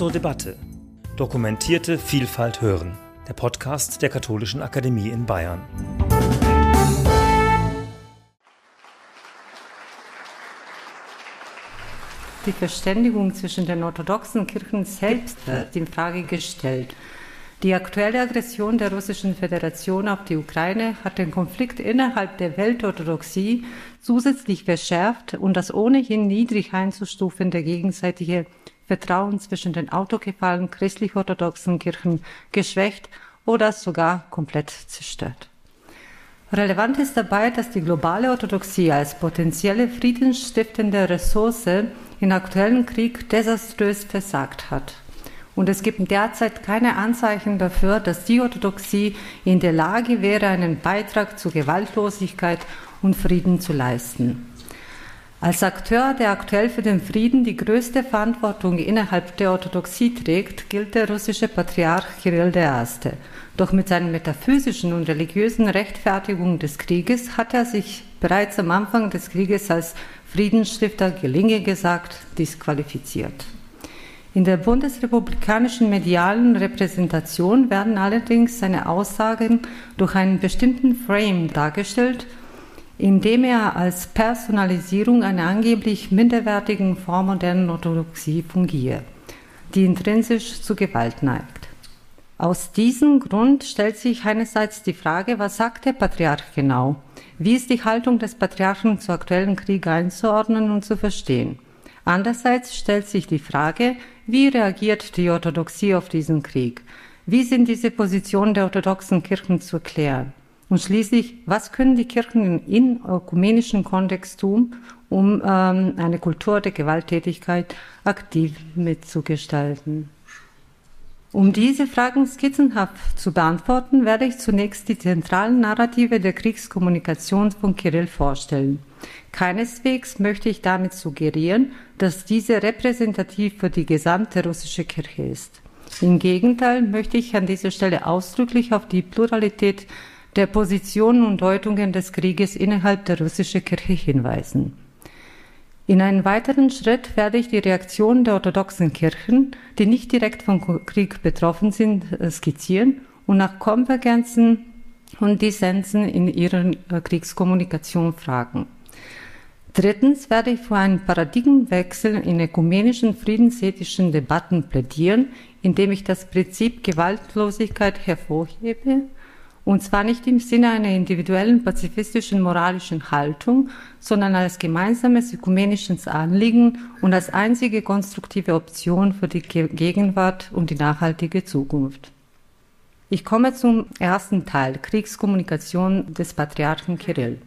zur Debatte. Dokumentierte Vielfalt hören. Der Podcast der Katholischen Akademie in Bayern. Die Verständigung zwischen den orthodoxen Kirchen selbst wird in Frage gestellt. Die aktuelle Aggression der Russischen Föderation auf die Ukraine hat den Konflikt innerhalb der Weltorthodoxie zusätzlich verschärft und das ohnehin niedrig einzustufende gegenseitige Vertrauen zwischen den autokephalen christlich-orthodoxen Kirchen geschwächt oder sogar komplett zerstört. Relevant ist dabei, dass die globale Orthodoxie als potenzielle friedensstiftende Ressource im aktuellen Krieg desaströs versagt hat. Und es gibt derzeit keine Anzeichen dafür, dass die Orthodoxie in der Lage wäre, einen Beitrag zur Gewaltlosigkeit und Frieden zu leisten. Als Akteur, der aktuell für den Frieden die größte Verantwortung innerhalb der Orthodoxie trägt, gilt der russische Patriarch Kirill I. Doch mit seinen metaphysischen und religiösen Rechtfertigungen des Krieges hat er sich bereits am Anfang des Krieges als Friedensstifter, gelinge gesagt, disqualifiziert. In der bundesrepublikanischen medialen Repräsentation werden allerdings seine Aussagen durch einen bestimmten Frame dargestellt, in dem er als Personalisierung einer angeblich minderwertigen vormodernen Orthodoxie fungiert, die intrinsisch zu Gewalt neigt. Aus diesem Grund stellt sich einerseits die Frage, was sagt der Patriarch genau? Wie ist die Haltung des Patriarchen zu aktuellen Krieg einzuordnen und zu verstehen? Andererseits stellt sich die Frage, wie reagiert die Orthodoxie auf diesen Krieg? Wie sind diese Positionen der orthodoxen Kirchen zu erklären? Und schließlich, was können die Kirchen in ökumenischen Kontext tun, um ähm, eine Kultur der Gewalttätigkeit aktiv mitzugestalten? Um diese Fragen skizzenhaft zu beantworten, werde ich zunächst die zentralen Narrative der Kriegskommunikation von Kirill vorstellen. Keineswegs möchte ich damit suggerieren, dass diese repräsentativ für die gesamte russische Kirche ist. Im Gegenteil möchte ich an dieser Stelle ausdrücklich auf die Pluralität der Positionen und Deutungen des Krieges innerhalb der russischen Kirche hinweisen. In einem weiteren Schritt werde ich die Reaktion der orthodoxen Kirchen, die nicht direkt vom Krieg betroffen sind, skizzieren und nach Konvergenzen und Dissensen in ihrer Kriegskommunikation fragen. Drittens werde ich für einen Paradigmenwechsel in ökumenischen friedensethischen Debatten plädieren, indem ich das Prinzip Gewaltlosigkeit hervorhebe, und zwar nicht im Sinne einer individuellen pazifistischen moralischen Haltung, sondern als gemeinsames ökumenisches Anliegen und als einzige konstruktive Option für die Gegenwart und die nachhaltige Zukunft. Ich komme zum ersten Teil, Kriegskommunikation des Patriarchen Kirill.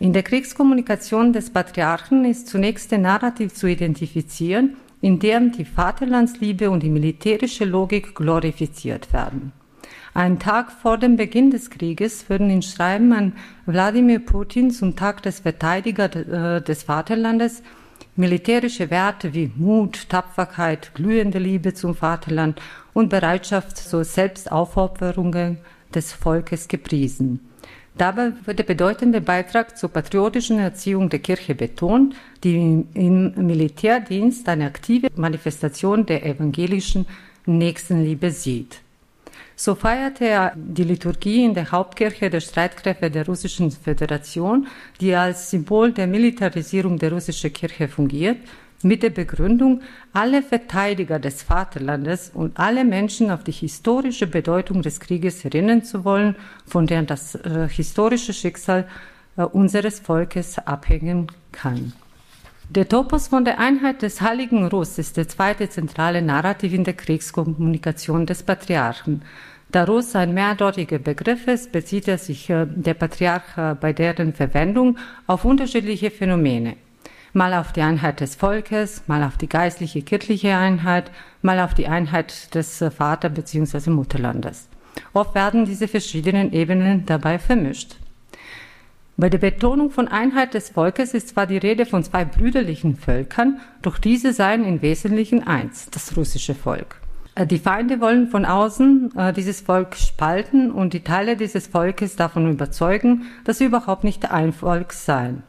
In der Kriegskommunikation des Patriarchen ist zunächst der Narrativ zu identifizieren, in dem die Vaterlandsliebe und die militärische Logik glorifiziert werden. Einen Tag vor dem Beginn des Krieges würden in Schreiben an Wladimir Putin zum Tag des Verteidigers äh, des Vaterlandes militärische Werte wie Mut, Tapferkeit, glühende Liebe zum Vaterland und Bereitschaft zur Selbstaufopferung des Volkes gepriesen. Dabei wird der bedeutende Beitrag zur patriotischen Erziehung der Kirche betont, die im Militärdienst eine aktive Manifestation der evangelischen Nächstenliebe sieht. So feierte er die Liturgie in der Hauptkirche der Streitkräfte der Russischen Föderation, die als Symbol der Militarisierung der russischen Kirche fungiert, mit der Begründung, alle Verteidiger des Vaterlandes und alle Menschen auf die historische Bedeutung des Krieges erinnern zu wollen, von deren das äh, historische Schicksal äh, unseres Volkes abhängen kann. Der Topos von der Einheit des Heiligen Russ ist der zweite zentrale Narrativ in der Kriegskommunikation des Patriarchen. Da Russ ein mehrdeutiger Begriff ist, bezieht er sich äh, der Patriarch äh, bei deren Verwendung auf unterschiedliche Phänomene mal auf die Einheit des Volkes, mal auf die geistliche kirchliche Einheit, mal auf die Einheit des äh, Vater- bzw. Mutterlandes. Oft werden diese verschiedenen Ebenen dabei vermischt. Bei der Betonung von Einheit des Volkes ist zwar die Rede von zwei brüderlichen Völkern, doch diese seien im Wesentlichen eins, das russische Volk. Äh, die Feinde wollen von außen äh, dieses Volk spalten und die Teile dieses Volkes davon überzeugen, dass sie überhaupt nicht ein Volk seien.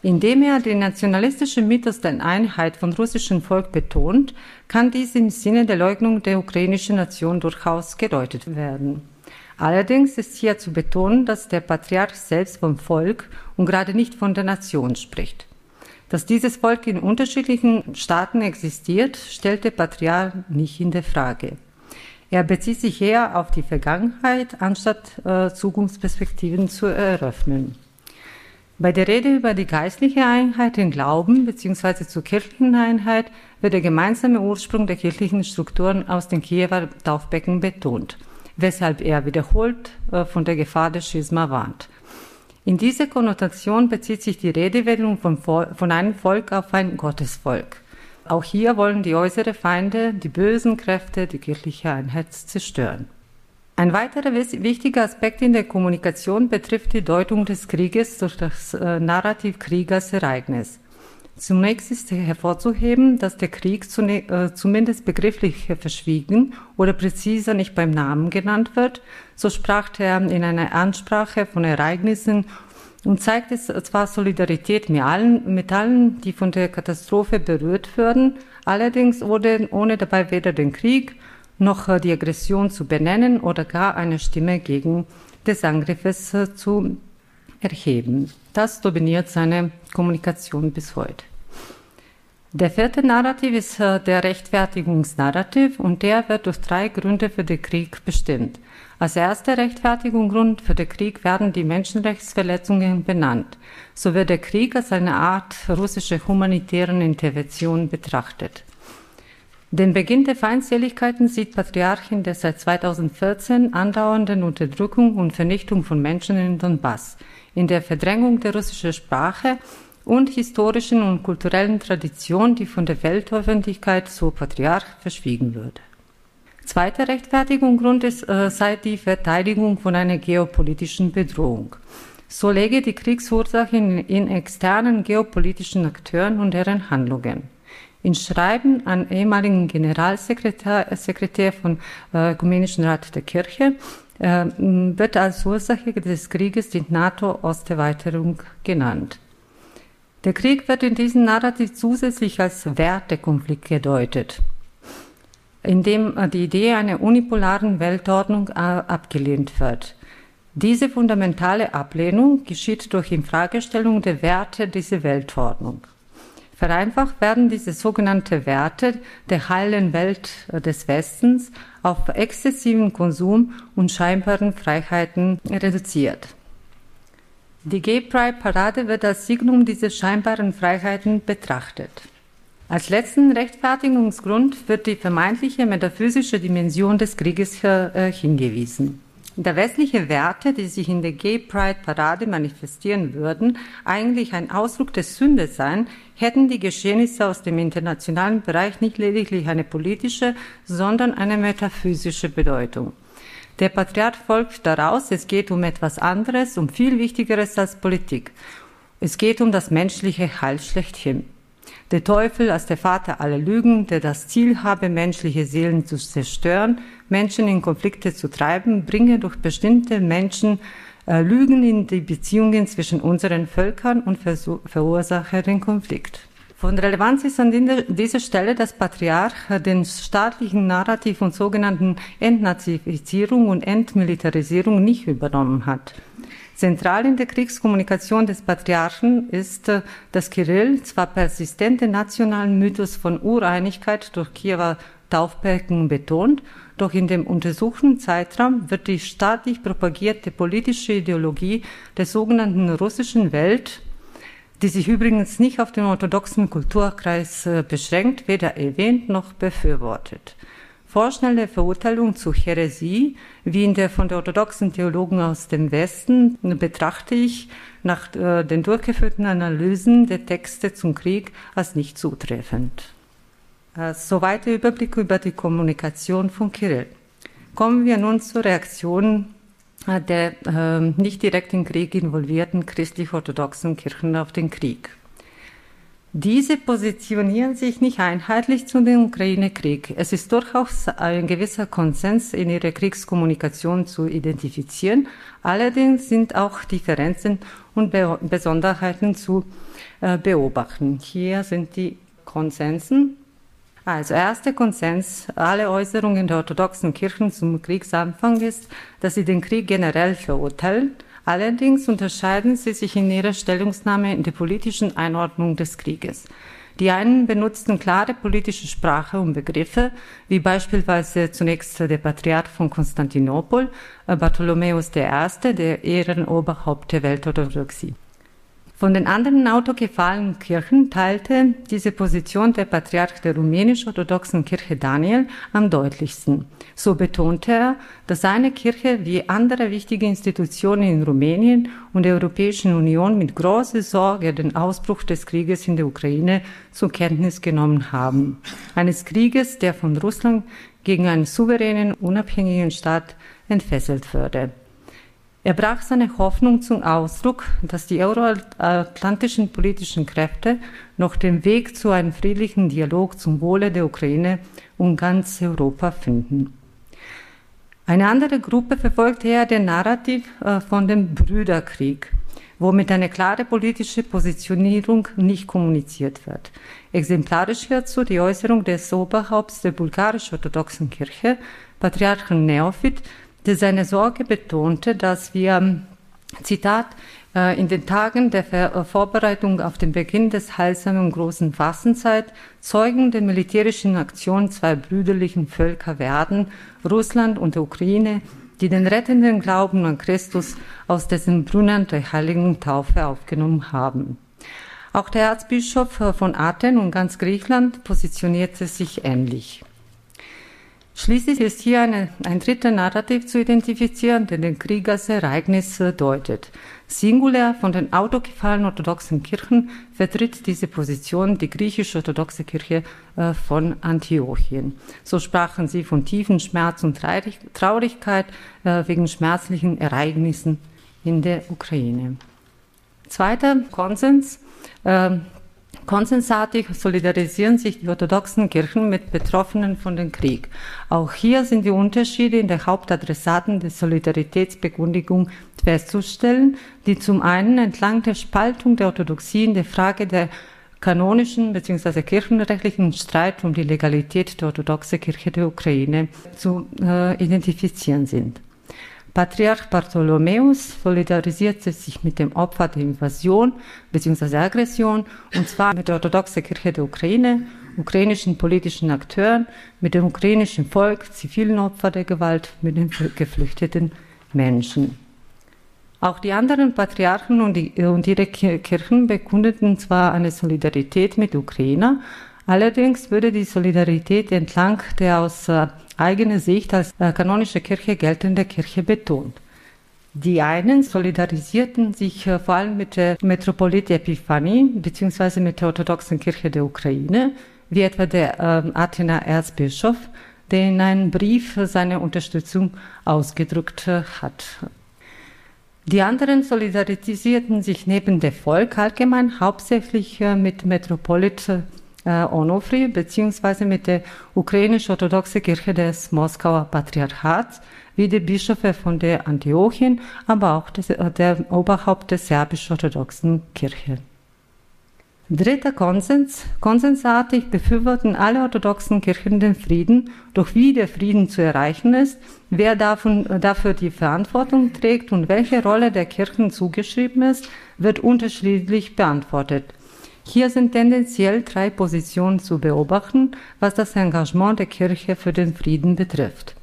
Indem er den nationalistischen Mythos der Einheit von russischem Volk betont, kann dies im Sinne der Leugnung der ukrainischen Nation durchaus gedeutet werden. Allerdings ist hier zu betonen, dass der Patriarch selbst vom Volk und gerade nicht von der Nation spricht. Dass dieses Volk in unterschiedlichen Staaten existiert, stellt der Patriarch nicht in der Frage. Er bezieht sich eher auf die Vergangenheit, anstatt äh, Zukunftsperspektiven zu eröffnen. Bei der Rede über die geistliche Einheit im Glauben bzw. zur kirchlichen Einheit wird der gemeinsame Ursprung der kirchlichen Strukturen aus den Kiewer Taufbecken betont, weshalb er wiederholt äh, von der Gefahr des Schisma warnt. In dieser Konnotation bezieht sich die Redewendung von, von einem Volk auf ein Gottesvolk. Auch hier wollen die äußeren Feinde, die bösen Kräfte, die kirchliche Einheit zerstören. Ein weiterer wichtiger Aspekt in der Kommunikation betrifft die Deutung des Krieges durch das äh, Narrativ Krieg als Ereignis. Zunächst ist hervorzuheben, dass der Krieg äh, zumindest begrifflich verschwiegen oder präziser nicht beim Namen genannt wird. So sprach er in einer Ansprache von Ereignissen und zeigte zwar Solidarität mit allen, mit allen, die von der Katastrophe berührt würden, allerdings ohne, ohne dabei weder den Krieg noch äh, die Aggression zu benennen oder gar eine Stimme gegen des Angriffes äh, zu erheben. Das dominiert seine Kommunikation bis heute. Der vierte Narrativ ist äh, der Rechtfertigungsnarrativ und der wird durch drei Gründe für den Krieg bestimmt. Als erster Rechtfertigungsgrund für den Krieg werden die Menschenrechtsverletzungen benannt. So wird der Krieg als eine Art russische humanitären Intervention betrachtet. Den Beginn der Feindseligkeiten sieht Patriarchin der seit 2014 andauernden Unterdrückung und Vernichtung von Menschen in Donbass, in der Verdrängung der russischen Sprache und historischen und kulturellen Tradition, die von der Weltöffentlichkeit so Patriarch verschwiegen würde. Zweiter Rechtfertigungsgrund ist, äh, sei die Verteidigung von einer geopolitischen Bedrohung. So lege die Kriegsursache in, in externen geopolitischen Akteuren und deren Handlungen. In Schreiben an ehemaligen Generalsekretär äh, Sekretär von äh, Ökumenischen Rat der Kirche äh, wird als Ursache des Krieges die NATO-Osterweiterung genannt. Der Krieg wird in diesem Narrativ zusätzlich als Wertekonflikt gedeutet, in dem äh, die Idee einer unipolaren Weltordnung äh, abgelehnt wird. Diese fundamentale Ablehnung geschieht durch Infragestellung der Werte dieser Weltordnung. Vereinfacht werden diese sogenannten Werte der heilen Welt des Westens auf exzessiven Konsum und scheinbaren Freiheiten reduziert. Die Gay Pride Parade wird als Signum dieser scheinbaren Freiheiten betrachtet. Als letzten Rechtfertigungsgrund wird die vermeintliche metaphysische Dimension des Krieges äh, hingewiesen. Da westliche Werte, die sich in der Gay Pride Parade manifestieren würden, eigentlich ein Ausdruck der Sünde sein, hätten die Geschehnisse aus dem internationalen Bereich nicht lediglich eine politische, sondern eine metaphysische Bedeutung. Der Patriarch folgt daraus, es geht um etwas anderes, um viel Wichtigeres als Politik. Es geht um das menschliche Heil schlechthin. Der Teufel als der Vater aller Lügen, der das Ziel habe, menschliche Seelen zu zerstören, Menschen in Konflikte zu treiben, bringe durch bestimmte Menschen äh, Lügen in die Beziehungen zwischen unseren Völkern und verursache den Konflikt. Von Relevanz ist an dieser Stelle, dass Patriarch den staatlichen Narrativ und sogenannten Entnazifizierung und Entmilitarisierung nicht übernommen hat. Zentral in der Kriegskommunikation des Patriarchen ist, äh, dass Kirill zwar persistente nationalen Mythos von Ureinigkeit durch Kiewer Taufbecken betont, doch in dem untersuchten Zeitraum wird die staatlich propagierte politische Ideologie der sogenannten russischen Welt, die sich übrigens nicht auf den orthodoxen Kulturkreis äh, beschränkt, weder erwähnt noch befürwortet vorschnelle Verurteilung zu Häresie, wie in der von der orthodoxen Theologen aus dem Westen, betrachte ich nach äh, den durchgeführten Analysen der Texte zum Krieg als nicht zutreffend. Äh, soweit der Überblick über die Kommunikation von Kirill. Kommen wir nun zur Reaktion äh, der äh, nicht direkt im Krieg involvierten christlich-orthodoxen Kirchen auf den Krieg. Diese positionieren sich nicht einheitlich zu dem Ukraine-Krieg. Es ist durchaus ein gewisser Konsens in ihrer Kriegskommunikation zu identifizieren. Allerdings sind auch Differenzen und Be Besonderheiten zu äh, beobachten. Hier sind die Konsensen. Also erster Konsens aller Äußerungen der orthodoxen Kirchen zum Kriegsanfang ist, dass sie den Krieg generell verurteilen Allerdings unterscheiden sie sich in ihrer Stellungnahme in der politischen Einordnung des Krieges. Die einen benutzten klare politische Sprache und Begriffe, wie beispielsweise zunächst der Patriarch von Konstantinopel, Bartholomäus I., der Ehrenoberhaupt der Weltorthodoxie. Von den anderen autokephalen Kirchen teilte diese Position der Patriarch der rumänisch-orthodoxen Kirche Daniel am deutlichsten. So betonte er, dass seine Kirche wie andere wichtige Institutionen in Rumänien und der Europäischen Union mit großer Sorge den Ausbruch des Krieges in der Ukraine zur Kenntnis genommen haben. Eines Krieges, der von Russland gegen einen souveränen, unabhängigen Staat entfesselt würde. Er brach seine Hoffnung zum Ausdruck, dass die euroatlantischen politischen Kräfte noch den Weg zu einem friedlichen Dialog zum Wohle der Ukraine und ganz Europa finden. Eine andere Gruppe verfolgte er den Narrativ äh, von dem Brüderkrieg, womit eine klare politische Positionierung nicht kommuniziert wird. Exemplarisch hierzu die Äußerung des Oberhaupts der bulgarisch-orthodoxen Kirche, Patriarchen Neophit, der seine Sorge betonte, dass wir, Zitat, äh, in den Tagen der äh, Vorbereitung auf den Beginn des heilsamen großen Fastenzeit Zeugen der militärischen Aktion zwei brüderlichen Völker werden, Russland und Ukraine, die den rettenden Glauben an Christus aus dessen Brunnen der heiligen Taufe aufgenommen haben. Auch der Erzbischof äh, von Athen und ganz Griechenland positionierte sich ähnlich. Schließlich ist hier eine, ein dritter Narrativ zu identifizieren, der den Krieg als Ereignis deutet. Singulär von den autokephalen orthodoxen Kirchen vertritt diese Position die griechisch-orthodoxe Kirche äh, von Antiochien. So sprachen sie von tiefen Schmerz und Traurigkeit äh, wegen schmerzlichen Ereignissen in der Ukraine. Zweiter Konsens äh, Konsensartig solidarisieren sich die orthodoxen Kirchen mit Betroffenen von dem Krieg. Auch hier sind die Unterschiede in der Hauptadressaten der Solidaritätsbekundigung festzustellen, die zum einen entlang der Spaltung der Orthodoxie in der Frage der kanonischen bzw. kirchenrechtlichen Streit um die Legalität der orthodoxen Kirche der Ukraine zu äh, identifizieren sind. Patriarch Bartholomäus solidarisierte sich mit dem Opfer der Invasion bzw. Aggression, und zwar mit der orthodoxen Kirche der Ukraine, ukrainischen politischen Akteuren, mit dem ukrainischen Volk, zivilen Opfern der Gewalt, mit den geflüchteten Menschen. Auch die anderen Patriarchen und, die, und ihre Kirchen bekundeten zwar eine Solidarität mit Ukrainer, allerdings würde die Solidarität entlang der aus äh, eigene Sicht als äh, kanonische Kirche geltende Kirche betont. Die einen solidarisierten sich äh, vor allem mit der Metropolit Epiphanie bzw. mit der orthodoxen Kirche der Ukraine, wie etwa der äh, Athener Erzbischof, der in einem Brief seine Unterstützung ausgedrückt äh, hat. Die anderen solidarisierten sich neben dem Volk allgemein hauptsächlich äh, mit Metropolit äh, Onofri beziehungsweise mit der ukrainisch-orthodoxen Kirche des Moskauer Patriarchats, wie die Bischöfe von der Antiochien, aber auch des, äh, der Oberhaupt der serbisch-orthodoxen Kirche. Dritter Konsens. Konsensartig befürworten alle orthodoxen Kirchen den Frieden, doch wie der Frieden zu erreichen ist, wer davon, äh, dafür die Verantwortung trägt und welche Rolle der Kirchen zugeschrieben ist, wird unterschiedlich beantwortet. Hier sind tendenziell drei Positionen zu beobachten, was das Engagement der Kirche für den Frieden betrifft.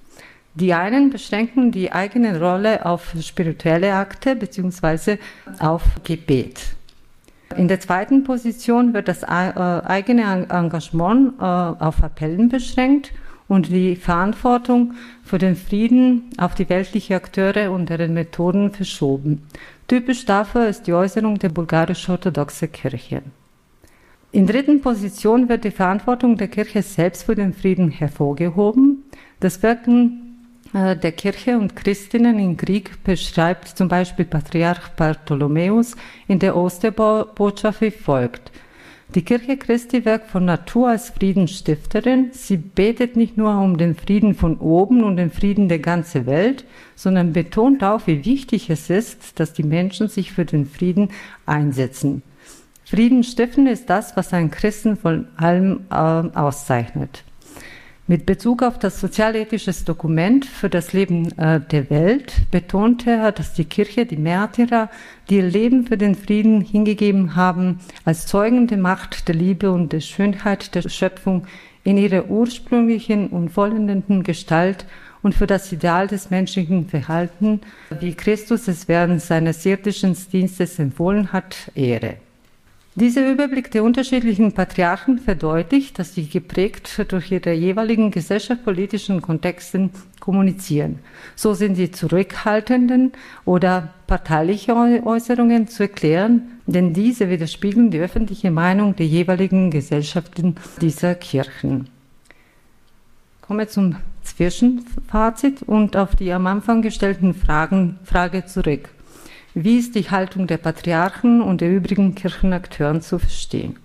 Die einen beschränken die eigene Rolle auf spirituelle Akte bzw. auf Gebet. In der zweiten Position wird das äh, eigene Engagement äh, auf Appellen beschränkt und die Verantwortung für den Frieden auf die weltlichen Akteure und deren Methoden verschoben. Typisch dafür ist die Äußerung der bulgarisch-orthodoxen Kirche. In dritten Position wird die Verantwortung der Kirche selbst für den Frieden hervorgehoben. Das Wirken äh, der Kirche und Christinnen im Krieg beschreibt zum Beispiel Patriarch Bartholomäus in der Osterbotschaft wie folgt. Die Kirche Christi wirkt von Natur als Friedensstifterin. Sie betet nicht nur um den Frieden von oben und den Frieden der ganzen Welt, sondern betont auch, wie wichtig es ist, dass die Menschen sich für den Frieden einsetzen. Frieden stiften ist das, was einen Christen von allem äh, auszeichnet. Mit Bezug auf das sozialethisches Dokument für das Leben äh, der Welt betonte er, dass die Kirche die Märtyrer, die ihr Leben für den Frieden hingegeben haben, als Zeugen der Macht, der Liebe und der Schönheit der Schöpfung in ihrer ursprünglichen und vollendenden Gestalt und für das Ideal des menschlichen Verhaltens, wie Christus es während seines irdischen Dienstes empfohlen hat, ehre. Dieser Überblick der unterschiedlichen Patriarchen verdeutlicht, dass sie geprägt durch ihre jeweiligen gesellschaftspolitischen Kontexten kommunizieren. So sind die zurückhaltenden oder parteiliche Äußerungen zu erklären, denn diese widerspiegeln die öffentliche Meinung der jeweiligen Gesellschaften dieser Kirchen. Komme zum Zwischenfazit und auf die am Anfang gestellten Fragen, Frage zurück. Wie ist die Haltung der Patriarchen und der übrigen Kirchenakteuren zu verstehen?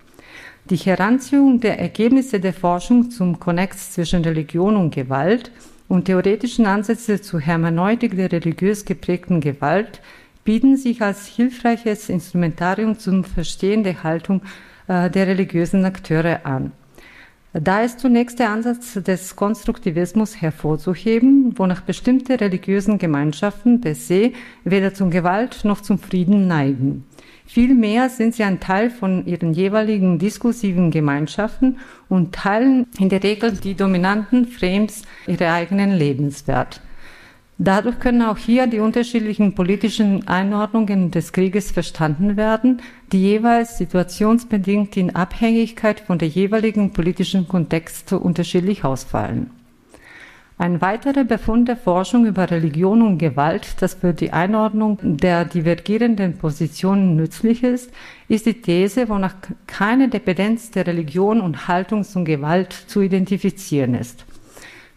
Die Heranziehung der Ergebnisse der Forschung zum Konnex zwischen Religion und Gewalt und theoretischen Ansätze zur Hermeneutik der religiös geprägten Gewalt bieten sich als hilfreiches Instrumentarium zum Verstehen der Haltung äh, der religiösen Akteure an. Da ist zunächst der Ansatz des Konstruktivismus hervorzuheben, wonach bestimmte religiösen Gemeinschaften per se weder zum Gewalt noch zum Frieden neigen. Vielmehr sind sie ein Teil von ihren jeweiligen diskursiven Gemeinschaften und teilen in der Regel die dominanten Frames ihrer eigenen Lebenswert. Dadurch können auch hier die unterschiedlichen politischen Einordnungen des Krieges verstanden werden, die jeweils situationsbedingt in Abhängigkeit von der jeweiligen politischen Kontext unterschiedlich ausfallen. Ein weiterer Befund der Forschung über Religion und Gewalt, das für die Einordnung der divergierenden Positionen nützlich ist, ist die These, wonach keine Dependenz der Religion und Haltung zum Gewalt zu identifizieren ist.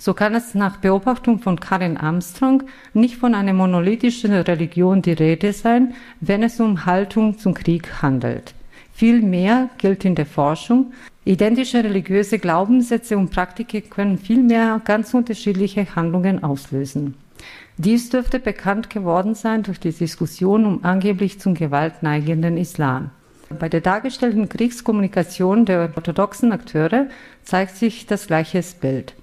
So kann es nach Beobachtung von Karin Armstrong nicht von einer monolithischen Religion die Rede sein, wenn es um Haltung zum Krieg handelt. Vielmehr gilt in der Forschung, identische religiöse Glaubenssätze und Praktiken können vielmehr ganz unterschiedliche Handlungen auslösen. Dies dürfte bekannt geworden sein durch die Diskussion um angeblich zum Gewalt neigenden Islam. Bei der dargestellten Kriegskommunikation der orthodoxen Akteure zeigt sich das gleiche Bild.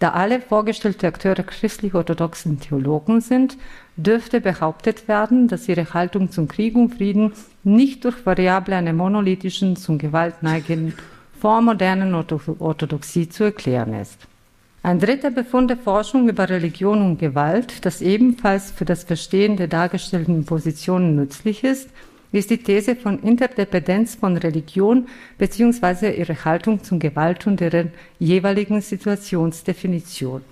Da alle vorgestellten Akteure christlich-orthodoxen Theologen sind, dürfte behauptet werden, dass ihre Haltung zum Krieg und Frieden nicht durch Variable einer monolithischen, zum Gewalt neigenden, vormodernen Orthodoxie zu erklären ist. Ein dritter Befund der Forschung über Religion und Gewalt, das ebenfalls für das Verstehen der dargestellten Positionen nützlich ist, ist die These von Interdependenz von Religion bzw. ihre Haltung zum Gewalt und deren jeweiligen Situationsdefinition.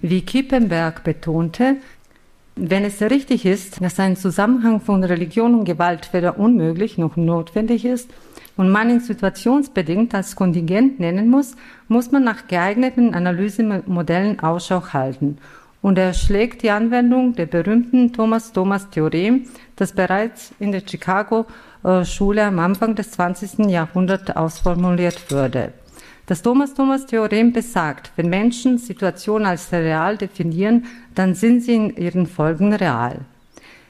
Wie Kippenberg betonte, wenn es richtig ist, dass ein Zusammenhang von Religion und Gewalt weder unmöglich noch notwendig ist und man ihn situationsbedingt als Kontingent nennen muss, muss man nach geeigneten Analysemodellen Ausschau halten und er schlägt die Anwendung der berühmten Thomas-Thomas-Theorem, das bereits in der Chicago-Schule am Anfang des 20. Jahrhunderts ausformuliert wurde. Das Thomas-Thomas-Theorem besagt, wenn Menschen Situationen als real definieren, dann sind sie in ihren Folgen real.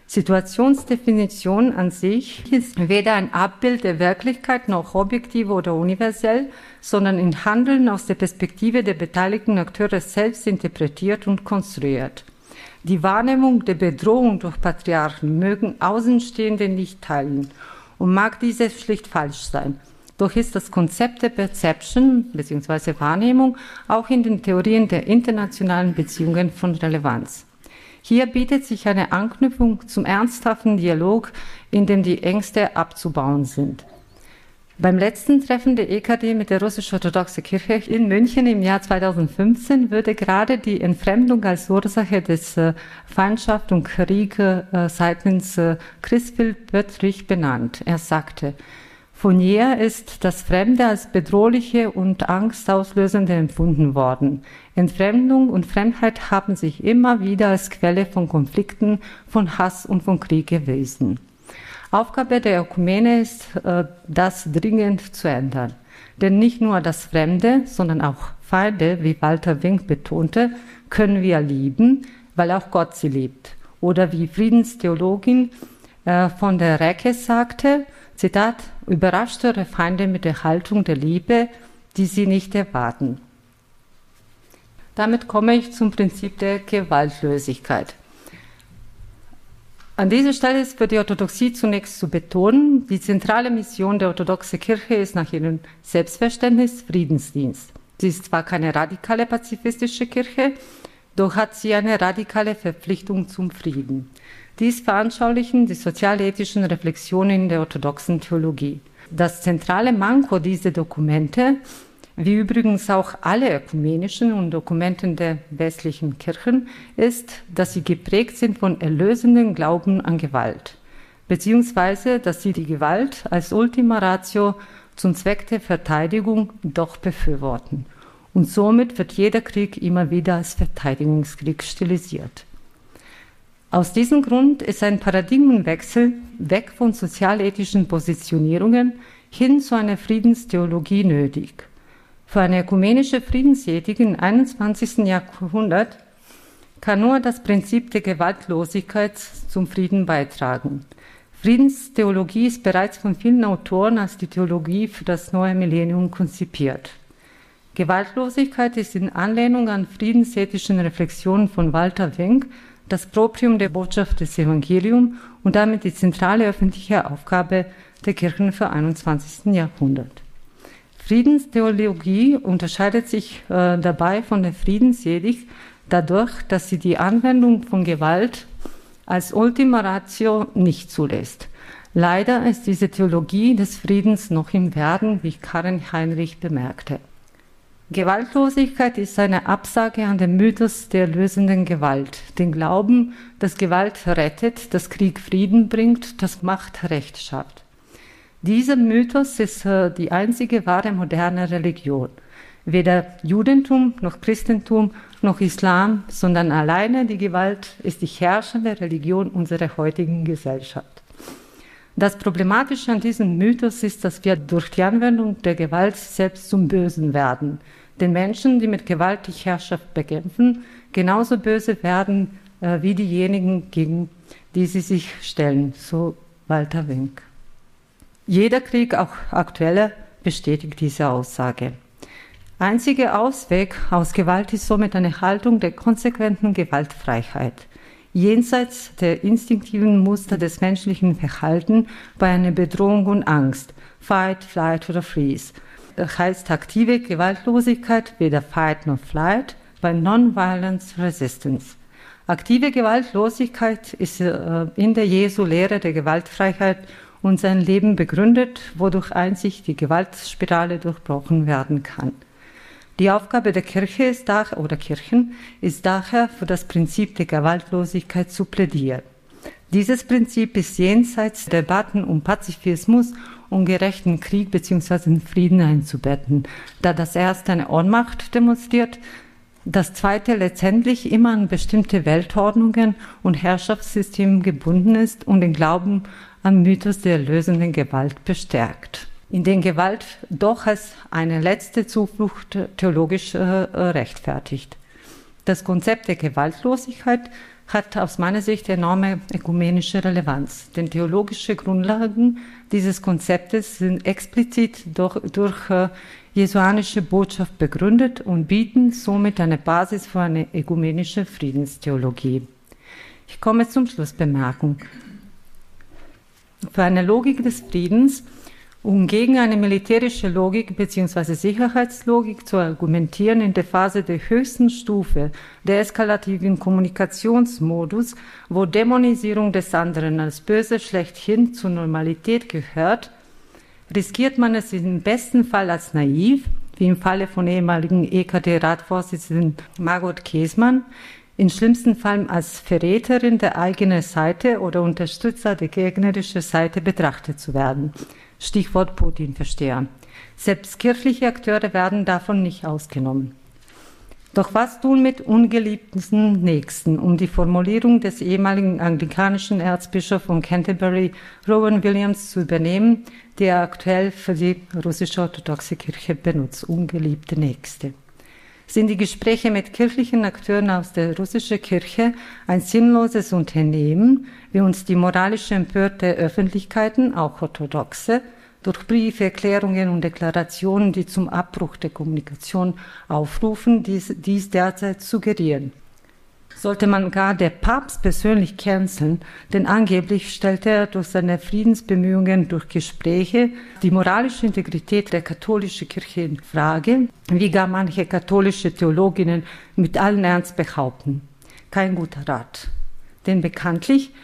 Situationsdefinition an sich ist weder ein Abbild der Wirklichkeit noch objektiv oder universell, sondern in Handeln aus der Perspektive der beteiligten Akteure selbst interpretiert und konstruiert. Die Wahrnehmung der Bedrohung durch Patriarchen mögen Außenstehende nicht teilen und mag diese schlicht falsch sein. Doch ist das Konzept der Perception bzw. Wahrnehmung auch in den Theorien der internationalen Beziehungen von Relevanz. Hier bietet sich eine Anknüpfung zum ernsthaften Dialog, in dem die Ängste abzubauen sind. Beim letzten Treffen der EKD mit der russisch-orthodoxen Kirche in München im Jahr 2015 wurde gerade die Entfremdung als Ursache des äh, Feindschaft und Krieg äh, seitens äh, Christbild wörtlich benannt. Er sagte, von jeher ist das Fremde als bedrohliche und angstauslösende empfunden worden. Entfremdung und Fremdheit haben sich immer wieder als Quelle von Konflikten, von Hass und von Krieg gewesen. Aufgabe der Ökumene ist, äh, das dringend zu ändern. Denn nicht nur das Fremde, sondern auch Feinde, wie Walter Wink betonte, können wir lieben, weil auch Gott sie liebt. Oder wie Friedenstheologin äh, von der Recke sagte, Zitat, überrascht eure Feinde mit der Haltung der Liebe, die sie nicht erwarten. Damit komme ich zum Prinzip der Gewaltlosigkeit. An dieser Stelle ist für die Orthodoxie zunächst zu betonen, die zentrale Mission der orthodoxen Kirche ist nach ihrem Selbstverständnis Friedensdienst. Sie ist zwar keine radikale pazifistische Kirche, doch hat sie eine radikale Verpflichtung zum Frieden. Dies veranschaulichen die sozialethischen Reflexionen der orthodoxen Theologie. Das zentrale Manko dieser Dokumente wie übrigens auch alle ökumenischen und Dokumenten der westlichen Kirchen, ist, dass sie geprägt sind von erlösenden Glauben an Gewalt, beziehungsweise dass sie die Gewalt als Ultima Ratio zum Zweck der Verteidigung doch befürworten. Und somit wird jeder Krieg immer wieder als Verteidigungskrieg stilisiert. Aus diesem Grund ist ein Paradigmenwechsel weg von sozialethischen Positionierungen hin zu einer Friedenstheologie nötig. Für eine ökumenische Friedensethik im 21. Jahrhundert kann nur das Prinzip der Gewaltlosigkeit zum Frieden beitragen. Friedenstheologie ist bereits von vielen Autoren als die Theologie für das neue Millennium konzipiert. Gewaltlosigkeit ist in Anlehnung an friedensethischen Reflexionen von Walter Wenck das Proprium der Botschaft des Evangeliums und damit die zentrale öffentliche Aufgabe der Kirchen für 21. Jahrhundert. Friedenstheologie unterscheidet sich äh, dabei von der Friedensethik dadurch, dass sie die Anwendung von Gewalt als Ultima Ratio nicht zulässt. Leider ist diese Theologie des Friedens noch im Werden, wie Karin Heinrich bemerkte. Gewaltlosigkeit ist eine Absage an den Mythos der lösenden Gewalt, den Glauben, dass Gewalt rettet, dass Krieg Frieden bringt, dass Macht Recht schafft. Dieser Mythos ist äh, die einzige wahre moderne Religion. Weder Judentum noch Christentum noch Islam, sondern alleine die Gewalt ist die herrschende Religion unserer heutigen Gesellschaft. Das Problematische an diesem Mythos ist, dass wir durch die Anwendung der Gewalt selbst zum Bösen werden. Den Menschen, die mit Gewalt die Herrschaft bekämpfen, genauso böse werden äh, wie diejenigen, gegen die sie sich stellen. So Walter Wink. Jeder Krieg, auch aktueller, bestätigt diese Aussage. Einziger Ausweg aus Gewalt ist somit eine Haltung der konsequenten Gewaltfreiheit. Jenseits der instinktiven Muster des menschlichen Verhaltens bei einer Bedrohung und Angst, Fight, Flight oder Freeze, heißt aktive Gewaltlosigkeit weder Fight noch Flight bei Nonviolence Resistance. Aktive Gewaltlosigkeit ist äh, in der Jesu-Lehre der Gewaltfreiheit und sein Leben begründet, wodurch einzig die Gewaltspirale durchbrochen werden kann. Die Aufgabe der Kirche ist daher, oder Kirchen ist daher für das Prinzip der Gewaltlosigkeit zu plädieren. Dieses Prinzip ist jenseits der Debatten um Pazifismus und gerechten Krieg bzw. Frieden einzubetten, da das erste eine Ohnmacht demonstriert, das zweite letztendlich immer an bestimmte Weltordnungen und Herrschaftssystemen gebunden ist und den Glauben am Mythos der lösenden Gewalt bestärkt, in den Gewalt doch als eine letzte Zuflucht theologisch äh, rechtfertigt. Das Konzept der Gewaltlosigkeit hat aus meiner Sicht enorme ökumenische Relevanz, denn theologische Grundlagen dieses Konzeptes sind explizit durch, durch äh, jesuanische Botschaft begründet und bieten somit eine Basis für eine ökumenische Friedenstheologie. Ich komme zum Schlussbemerkung. Für eine Logik des Friedens um gegen eine militärische Logik bzw. Sicherheitslogik zu argumentieren in der Phase der höchsten Stufe der eskalativen Kommunikationsmodus, wo Dämonisierung des anderen als böse schlechthin zur Normalität gehört, riskiert man es im besten Fall als naiv, wie im Falle von ehemaligen EKD-Ratvorsitzenden Margot Käsmann, im schlimmsten Fall als Verräterin der eigenen Seite oder Unterstützer der gegnerischen Seite betrachtet zu werden. Stichwort Putin-Versteher. Selbst kirchliche Akteure werden davon nicht ausgenommen. Doch was tun mit ungeliebten Nächsten, um die Formulierung des ehemaligen anglikanischen Erzbischofs von Canterbury, Rowan Williams, zu übernehmen, die er aktuell für die russische orthodoxe Kirche benutzt, ungeliebte Nächste? Sind die Gespräche mit kirchlichen Akteuren aus der russischen Kirche ein sinnloses Unternehmen, wie uns die moralisch empörte Öffentlichkeiten, auch orthodoxe, durch Briefe, Erklärungen und Deklarationen, die zum Abbruch der Kommunikation aufrufen, dies, dies derzeit suggerieren. Sollte man gar der Papst persönlich canceln, denn angeblich stellte er durch seine Friedensbemühungen durch Gespräche die moralische Integrität der katholischen Kirche in Frage, wie gar manche katholische Theologinnen mit allen Ernst behaupten. Kein guter Rat. Denn bekanntlich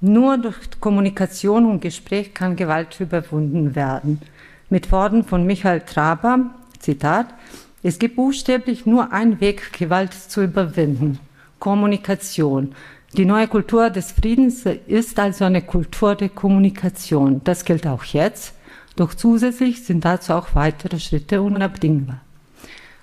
nur durch Kommunikation und Gespräch kann Gewalt überwunden werden. Mit Worten von Michael Traber, Zitat, es gibt buchstäblich nur einen Weg, Gewalt zu überwinden. Kommunikation. Die neue Kultur des Friedens ist also eine Kultur der Kommunikation. Das gilt auch jetzt. Doch zusätzlich sind dazu auch weitere Schritte unabdingbar.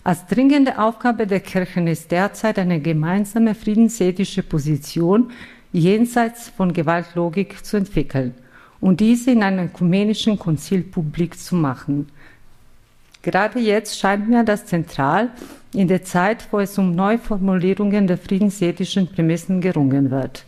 Als dringende Aufgabe der Kirchen ist derzeit eine gemeinsame friedensethische Position jenseits von Gewaltlogik zu entwickeln und diese in einem ökumenischen Konzil publik zu machen. Gerade jetzt scheint mir das zentral in der Zeit, wo es um Neuformulierungen der friedensethischen Prämissen gerungen wird.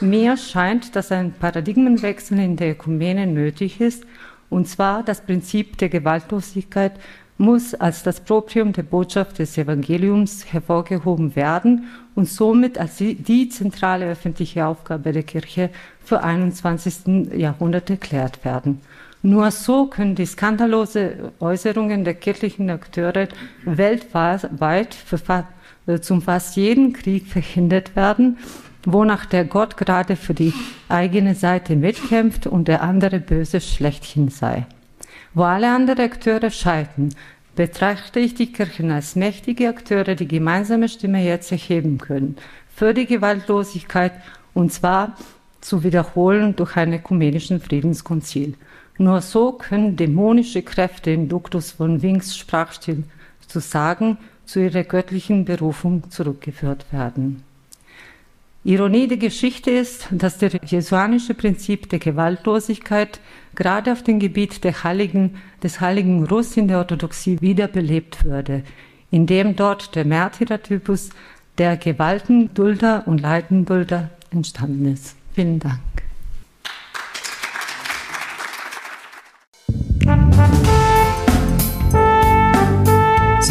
Mir scheint, dass ein Paradigmenwechsel in der Ökumene nötig ist, und zwar das Prinzip der Gewaltlosigkeit muss als das Proprium der Botschaft des Evangeliums hervorgehoben werden und somit als die, zentrale öffentliche Aufgabe der Kirche für 21. Jahrhundert erklärt werden. Nur so können die skandalose Äußerungen der kirchlichen Akteure weltweit für, zum fast jeden Krieg verhindert werden, wonach der Gott gerade für die eigene Seite mitkämpft und der andere böse schlechthin sei. Wo alle anderen Akteure scheitern, betrachte ich die Kirchen als mächtige Akteure, die gemeinsame Stimme jetzt erheben können für die Gewaltlosigkeit und zwar zu wiederholen durch einen ökumenischen Friedenskonzil. Nur so können dämonische Kräfte in Duktus von Wings Sprachstil zu sagen zu ihrer göttlichen Berufung zurückgeführt werden. Ironie der Geschichte ist, dass das jesuanische Prinzip der Gewaltlosigkeit gerade auf dem Gebiet Heiligen, des heiligen Russ in der Orthodoxie wiederbelebt würde, indem dort der Märtyrertypus der Gewaltendulder und Leidendulder entstanden ist. Vielen Dank.